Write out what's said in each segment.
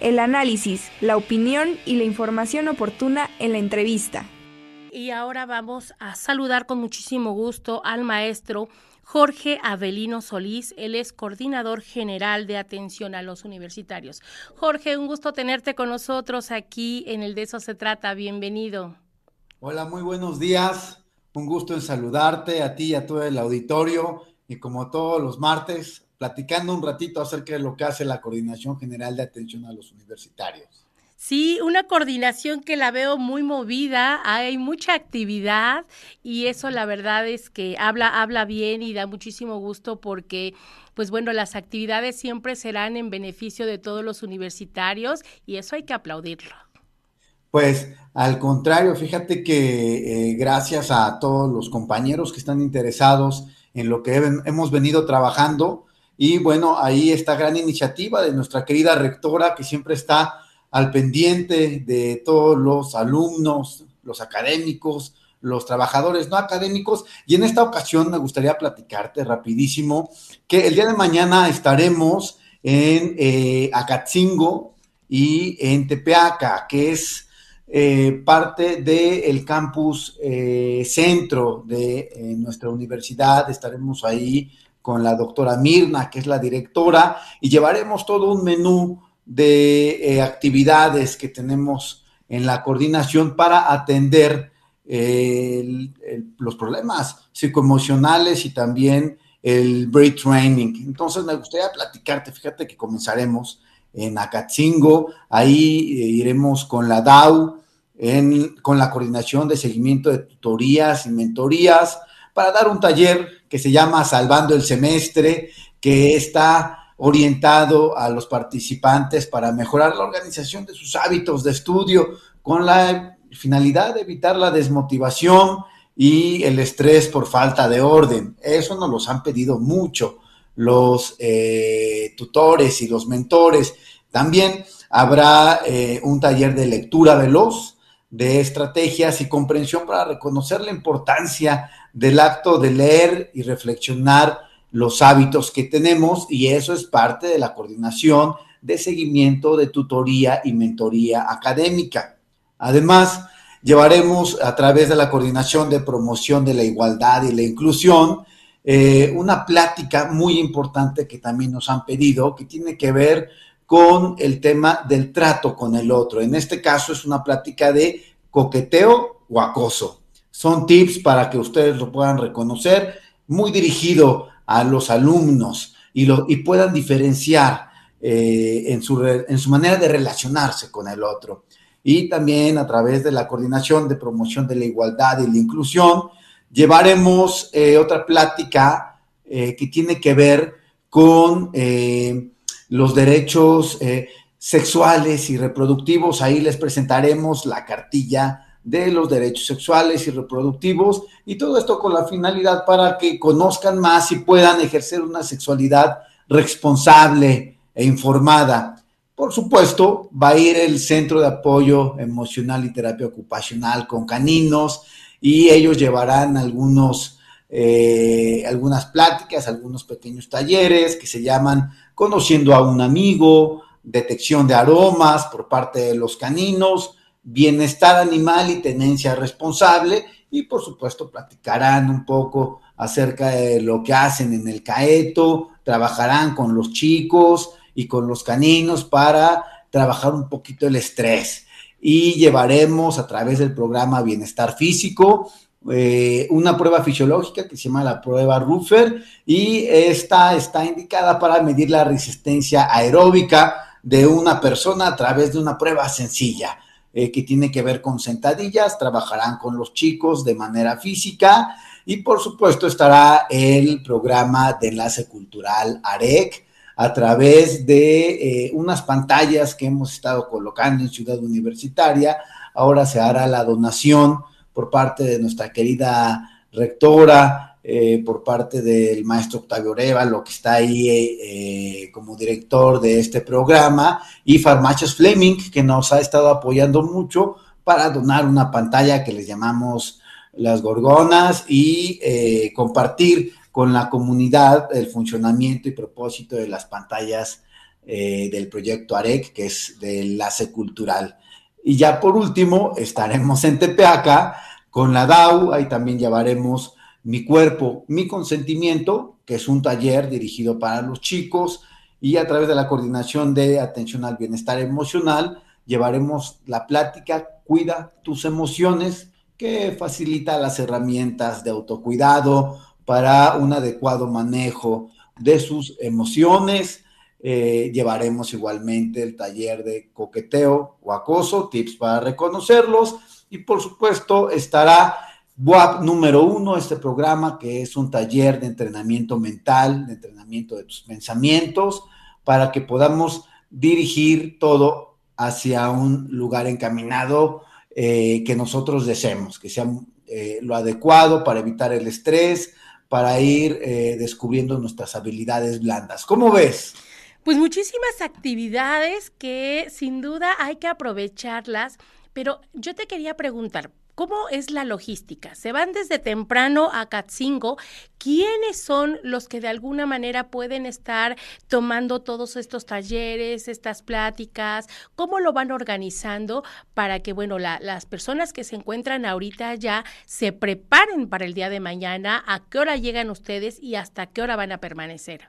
el análisis, la opinión y la información oportuna en la entrevista. Y ahora vamos a saludar con muchísimo gusto al maestro Jorge Avelino Solís, él es coordinador general de atención a los universitarios. Jorge, un gusto tenerte con nosotros aquí en el De eso se trata, bienvenido. Hola, muy buenos días, un gusto en saludarte a ti y a todo el auditorio y como todos los martes, platicando un ratito acerca de lo que hace la Coordinación General de Atención a los Universitarios. Sí, una coordinación que la veo muy movida, hay mucha actividad y eso la verdad es que habla habla bien y da muchísimo gusto porque pues bueno, las actividades siempre serán en beneficio de todos los universitarios y eso hay que aplaudirlo. Pues al contrario, fíjate que eh, gracias a todos los compañeros que están interesados en lo que hemos venido trabajando, y bueno, ahí esta gran iniciativa de nuestra querida rectora que siempre está al pendiente de todos los alumnos, los académicos, los trabajadores no académicos. Y en esta ocasión me gustaría platicarte rapidísimo que el día de mañana estaremos en eh, Acatzingo y en Tepeaca, que es eh, parte del campus eh, centro de nuestra universidad. Estaremos ahí con la doctora Mirna, que es la directora, y llevaremos todo un menú de eh, actividades que tenemos en la coordinación para atender los problemas psicoemocionales y también el brain training. Entonces me gustaría platicarte, fíjate que comenzaremos en Acatzingo, ahí eh, iremos con la DAO, con la coordinación de seguimiento de tutorías y mentorías, para dar un taller que se llama Salvando el Semestre, que está orientado a los participantes para mejorar la organización de sus hábitos de estudio con la finalidad de evitar la desmotivación y el estrés por falta de orden. Eso nos los han pedido mucho los eh, tutores y los mentores. También habrá eh, un taller de lectura veloz de estrategias y comprensión para reconocer la importancia del acto de leer y reflexionar los hábitos que tenemos y eso es parte de la coordinación de seguimiento de tutoría y mentoría académica. Además, llevaremos a través de la coordinación de promoción de la igualdad y la inclusión eh, una plática muy importante que también nos han pedido, que tiene que ver con el tema del trato con el otro. En este caso es una plática de coqueteo o acoso. Son tips para que ustedes lo puedan reconocer, muy dirigido a los alumnos y, lo, y puedan diferenciar eh, en, su, en su manera de relacionarse con el otro. Y también a través de la coordinación de promoción de la igualdad y la inclusión, llevaremos eh, otra plática eh, que tiene que ver con los derechos sexuales y reproductivos. Ahí les presentaremos la cartilla de los derechos sexuales y reproductivos y todo esto con la finalidad para que conozcan más y puedan ejercer una sexualidad responsable e informada. Por supuesto, va a ir el Centro de Apoyo Emocional y Terapia Ocupacional con caninos y ellos llevarán algunos, eh, algunas pláticas, algunos pequeños talleres que se llaman conociendo a un amigo, detección de aromas por parte de los caninos, bienestar animal y tenencia responsable y por supuesto platicarán un poco acerca de lo que hacen en el caeto, trabajarán con los chicos y con los caninos para trabajar un poquito el estrés. Y llevaremos a través del programa Bienestar Físico eh, una prueba fisiológica que se llama la prueba Ruffer y esta está indicada para medir la resistencia aeróbica de una persona a través de una prueba sencilla eh, que tiene que ver con sentadillas, trabajarán con los chicos de manera física y por supuesto estará el programa de enlace cultural AREC a través de eh, unas pantallas que hemos estado colocando en Ciudad Universitaria. Ahora se hará la donación por parte de nuestra querida rectora, eh, por parte del maestro Octavio lo que está ahí eh, como director de este programa, y Farmacias Fleming, que nos ha estado apoyando mucho para donar una pantalla que les llamamos las gorgonas y eh, compartir con la comunidad el funcionamiento y propósito de las pantallas del proyecto AREC, que es de enlace cultural. Y ya por último, estaremos en Tepeaca con la DAU, ahí también llevaremos Mi Cuerpo, Mi Consentimiento, que es un taller dirigido para los chicos, y a través de la coordinación de atención al bienestar emocional, llevaremos la plática Cuida tus emociones, que facilita las herramientas de autocuidado para un adecuado manejo de sus emociones. Eh, llevaremos igualmente el taller de coqueteo o acoso, tips para reconocerlos y por supuesto estará WAP número uno, este programa que es un taller de entrenamiento mental, de entrenamiento de tus pensamientos, para que podamos dirigir todo hacia un lugar encaminado eh, que nosotros deseemos, que sea eh, lo adecuado para evitar el estrés, para ir eh, descubriendo nuestras habilidades blandas. ¿Cómo ves? Pues muchísimas actividades que sin duda hay que aprovecharlas, pero yo te quería preguntar, ¿Cómo es la logística? Se van desde temprano a Catzingo. ¿Quiénes son los que de alguna manera pueden estar tomando todos estos talleres, estas pláticas? ¿Cómo lo van organizando para que, bueno, las personas que se encuentran ahorita ya se preparen para el día de mañana? ¿A qué hora llegan ustedes y hasta qué hora van a permanecer?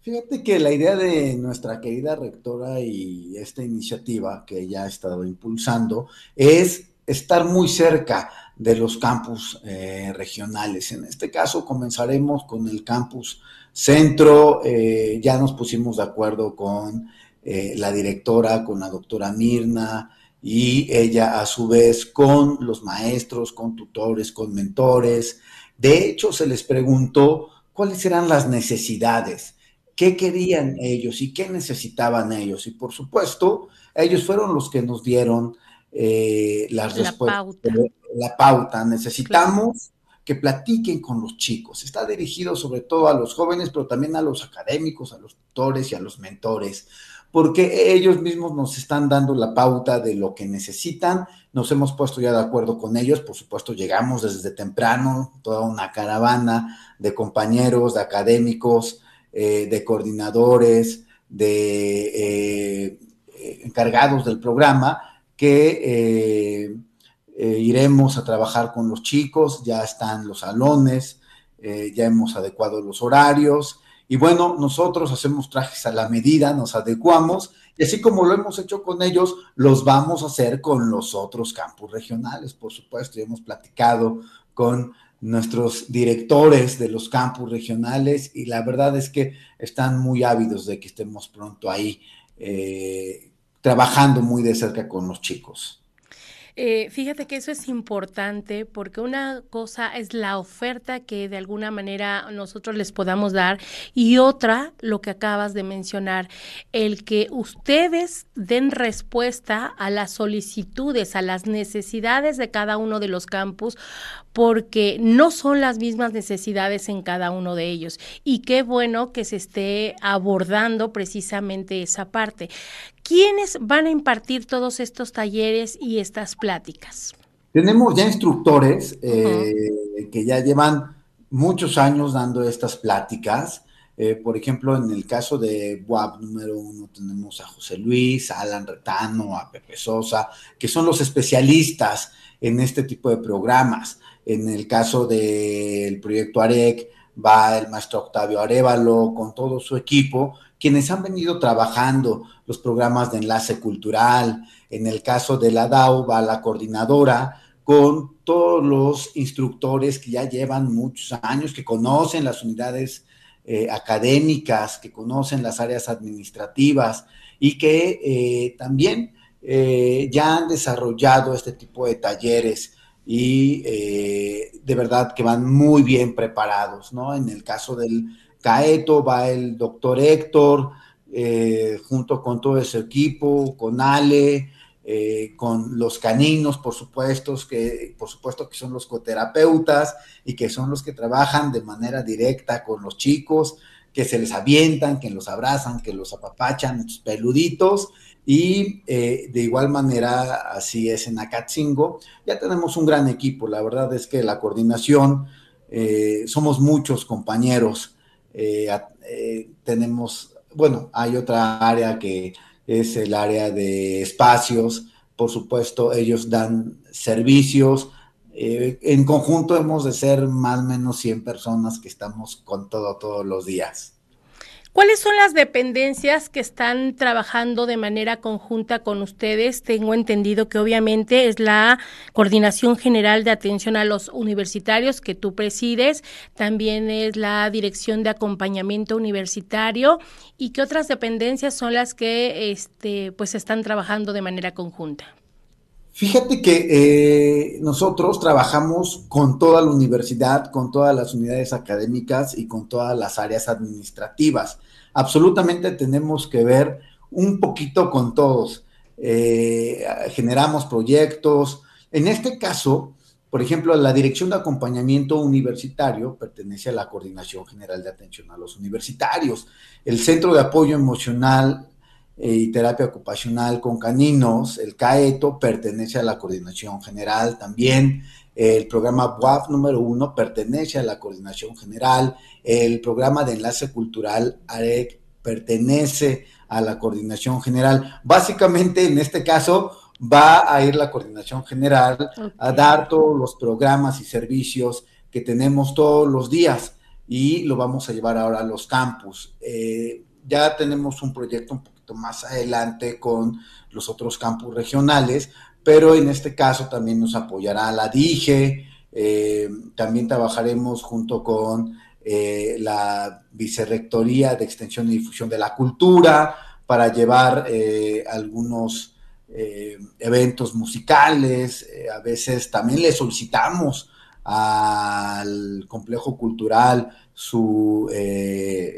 Fíjate que la idea de nuestra querida rectora y esta iniciativa que ella ha estado impulsando es estar muy cerca de los campus eh, regionales. En este caso comenzaremos con el campus centro, eh, ya nos pusimos de acuerdo con eh, la directora, con la doctora Mirna y ella a su vez con los maestros, con tutores, con mentores. De hecho, se les preguntó cuáles eran las necesidades, qué querían ellos y qué necesitaban ellos. Y por supuesto, ellos fueron los que nos dieron eh, las la Pauta. La pauta. Necesitamos que platiquen con los chicos. Está dirigido sobre todo a los jóvenes, pero también a los académicos, a los tutores y a los mentores, porque ellos mismos nos están dando la pauta de lo que necesitan. Nos hemos puesto ya de acuerdo con ellos. Por supuesto, llegamos desde temprano, toda una caravana de compañeros, de académicos, eh, de coordinadores, de eh, encargados del programa que eh, eh, iremos a trabajar con los chicos, ya están los salones, eh, ya hemos adecuado los horarios. Y bueno, nosotros hacemos trajes a la medida, nos adecuamos y así como lo hemos hecho con ellos, los vamos a hacer con los otros campus regionales, por supuesto, ya hemos platicado con nuestros directores de los campus regionales y la verdad es que están muy ávidos de que estemos pronto ahí trabajando muy de cerca con los chicos. Eh, fíjate que eso es importante porque una cosa es la oferta que de alguna manera nosotros les podamos dar y otra, lo que acabas de mencionar, el que ustedes den respuesta a las solicitudes, a las necesidades de cada uno de los campus, porque no son las mismas necesidades en cada uno de ellos. Y qué bueno que se esté abordando precisamente esa parte. ¿Quiénes van a impartir todos estos talleres y estas pláticas? Tenemos ya instructores eh, que ya llevan muchos años dando estas pláticas. Eh, por ejemplo, en el caso de WAP número uno tenemos a José Luis, a Alan Retano, a Pepe Sosa, que son los especialistas en este tipo de programas. En el caso del proyecto AREC va el maestro Octavio Arevalo con todo su equipo quienes han venido trabajando los programas de enlace cultural. En el caso de la DAO va la coordinadora con todos los instructores que ya llevan muchos años, que conocen las unidades eh, académicas, que conocen las áreas administrativas y que eh, también eh, ya han desarrollado este tipo de talleres y de verdad que van muy bien preparados, ¿no? En el caso del Caeto, va el doctor Héctor, eh, junto con todo ese equipo, con Ale, eh, con los caninos, por supuesto, que, por supuesto que son los coterapeutas y que son los que trabajan de manera directa con los chicos, que se les avientan, que los abrazan, que los apapachan, estos peluditos. Y eh, de igual manera, así es en Acatzingo. Ya tenemos un gran equipo. La verdad es que la coordinación, somos muchos compañeros eh, eh, tenemos bueno, hay otra área que es el área de espacios, por supuesto, ellos dan servicios. Eh, en conjunto hemos de ser más o menos 100 personas que estamos con todo todos los días. ¿Cuáles son las dependencias que están trabajando de manera conjunta con ustedes? Tengo entendido que obviamente es la Coordinación General de Atención a los Universitarios que tú presides, también es la Dirección de Acompañamiento Universitario y qué otras dependencias son las que este pues están trabajando de manera conjunta. Fíjate que eh, nosotros trabajamos con toda la universidad, con todas las unidades académicas y con todas las áreas administrativas. Absolutamente tenemos que ver un poquito con todos. Eh, generamos proyectos. En este caso, por ejemplo, la Dirección de Acompañamiento Universitario pertenece a la Coordinación General de Atención a los Universitarios. El Centro de Apoyo Emocional y terapia ocupacional con caninos, el CAETO, pertenece a la coordinación general también. El programa WAF número uno pertenece a la coordinación general. El programa de enlace cultural AREC pertenece a la coordinación general. Básicamente, en este caso, va a ir la coordinación general a dar todos los programas y servicios que tenemos todos los días y lo vamos a llevar ahora a los campus. Eh, ya tenemos un proyecto un poquito más adelante con los otros campus regionales, pero en este caso también nos apoyará la DIGE, eh, también trabajaremos junto con eh, la Vicerrectoría de Extensión y Difusión de la Cultura para llevar eh, algunos eventos musicales, a veces también le solicitamos al complejo cultural su,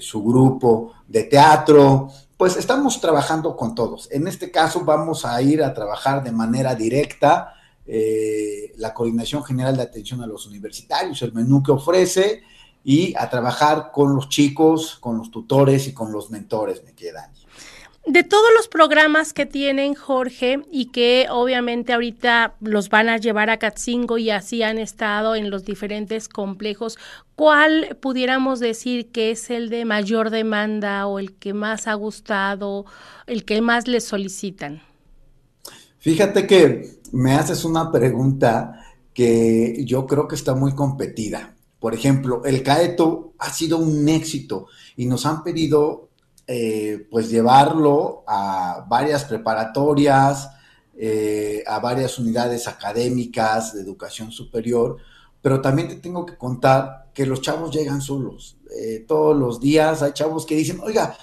su grupo de teatro, pues estamos trabajando con todos. En este caso vamos a ir a trabajar de manera directa eh, la Coordinación General de Atención a los Universitarios, el menú que ofrece, y a trabajar con los chicos, con los tutores y con los mentores, me quedan. De todos los programas que tienen, Jorge, y que obviamente ahorita los van a llevar a Catzingo y así han estado en los diferentes complejos, ¿cuál pudiéramos decir que es el de mayor demanda o el que más ha gustado, el que más les solicitan? Fíjate que me haces una pregunta que yo creo que está muy competida. Por ejemplo, el CAETO ha sido un éxito y nos han pedido eh, pues llevarlo a varias preparatorias, eh, a varias unidades académicas de educación superior, pero también te tengo que contar que los chavos llegan solos. Eh, todos los días hay chavos que dicen, oiga,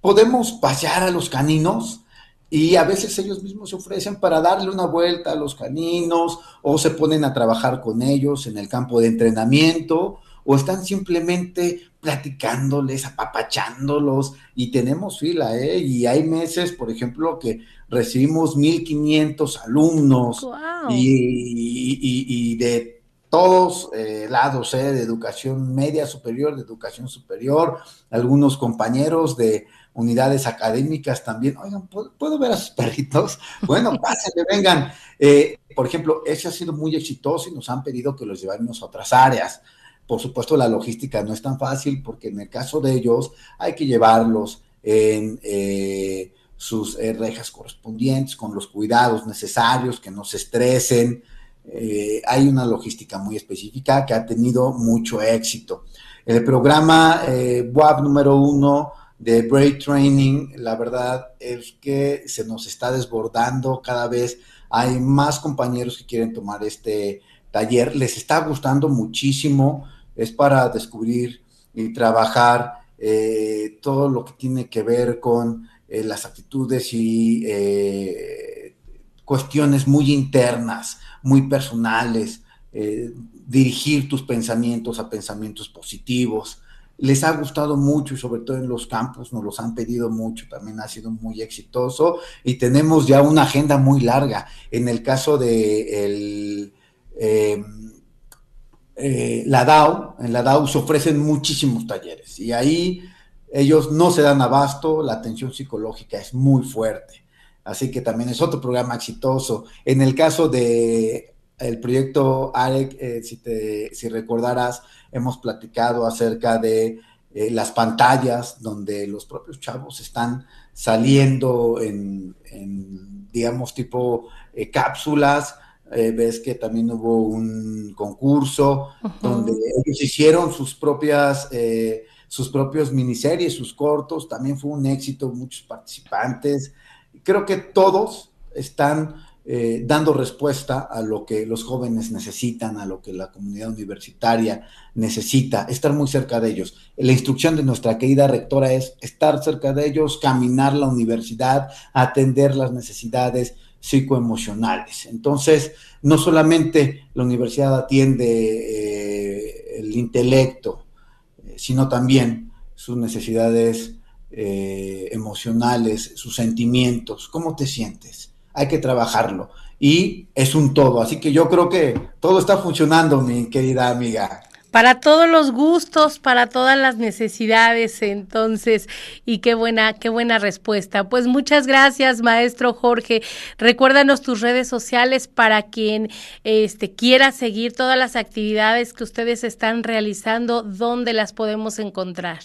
¿podemos pasear a los caninos? Y a veces ellos mismos se ofrecen para darle una vuelta a los caninos o se ponen a trabajar con ellos en el campo de entrenamiento o están simplemente platicándoles, apapachándolos y tenemos fila, ¿eh? Y hay meses, por ejemplo, que recibimos 1500 alumnos y, de todos eh, lados, ¿eh? De educación media superior, de educación superior, algunos compañeros de unidades académicas también. Oigan, ¿puedo, ver a sus perritos? Bueno, pásenle, vengan. Eh, por ejemplo, ese ha sido muy exitoso y nos han pedido que los llevemos a otras áreas. Por supuesto, la logística no es tan fácil porque en el caso de ellos hay que llevarlos en eh, sus eh, rejas correspondientes, con los cuidados necesarios, que no se estresen. Eh, hay una logística muy específica que ha tenido mucho éxito. El programa WAP número uno de Brain Training, la verdad es que se nos está desbordando cada vez. Hay más compañeros que quieren tomar este taller. Les está gustando muchísimo es para descubrir y trabajar eh, todo lo que tiene que ver con eh, las actitudes y eh, cuestiones muy internas, muy personales, dirigir tus pensamientos a pensamientos positivos. Les ha gustado mucho y sobre todo en los campos nos los han pedido mucho, también ha sido muy exitoso y tenemos ya una agenda muy larga. En el caso de el, eh, la DAO, en la DAO se ofrecen muchísimos talleres y ahí ellos no se dan abasto, la atención psicológica es muy fuerte. Así que también es otro programa exitoso. En el caso de el proyecto AREC, eh, si, te, si recordarás, hemos platicado acerca de eh, las pantallas, donde los propios chavos están saliendo en, digamos, tipo cápsulas. Eh, ves que también hubo un concurso donde ellos hicieron sus propias, sus propios miniseries, sus cortos. También fue un éxito, muchos participantes. Creo que todos están eh, dando respuesta a lo que los jóvenes necesitan, a lo que la comunidad universitaria necesita, estar muy cerca de ellos. La instrucción de nuestra querida rectora es estar cerca de ellos, caminar la universidad, atender las necesidades psicoemocionales. Entonces, no solamente la universidad atiende eh, el intelecto, eh, sino también sus necesidades emocionales, sus sentimientos. ¿Cómo te sientes? hay que trabajarlo. Y es un todo. Así que yo creo que todo está funcionando, mi querida amiga. Para todos los gustos, para todas las necesidades, entonces, y qué buena, qué buena respuesta. Pues muchas gracias, maestro Jorge. Recuérdanos tus redes sociales para quien este, quiera seguir todas las actividades que ustedes están realizando, ¿dónde las podemos encontrar?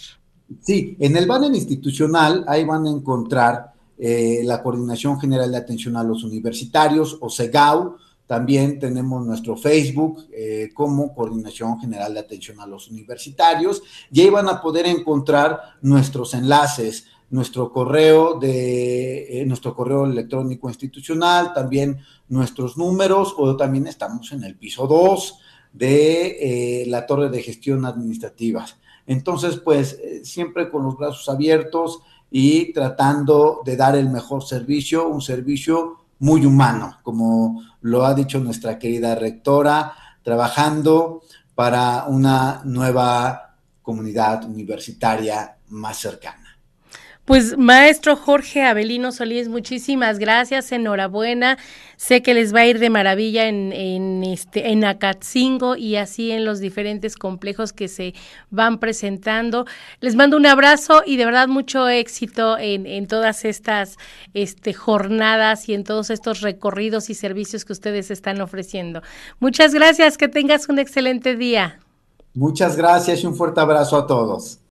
Sí, en el banner institucional, ahí van a encontrar eh, la Coordinación General de Atención a los Universitarios, o CEGAU. También tenemos nuestro Facebook eh, como Coordinación General de Atención a los Universitarios. Y ahí van a poder encontrar nuestros enlaces, nuestro correo de eh, nuestro correo electrónico institucional, también nuestros números, o también estamos en el piso 2 de la torre de gestión administrativa. Entonces, pues siempre con los brazos abiertos, y tratando de dar el mejor servicio, un servicio muy humano, como lo ha dicho nuestra querida rectora, trabajando para una nueva comunidad universitaria más cercana. Pues maestro Jorge Abelino Solís, muchísimas gracias, enhorabuena. Sé que les va a ir de maravilla en, en, este, en Acatzingo y así en los diferentes complejos que se van presentando. Les mando un abrazo y de verdad mucho éxito en, en todas estas este, jornadas y en todos estos recorridos y servicios que ustedes están ofreciendo. Muchas gracias, que tengas un excelente día. Muchas gracias y un fuerte abrazo a todos.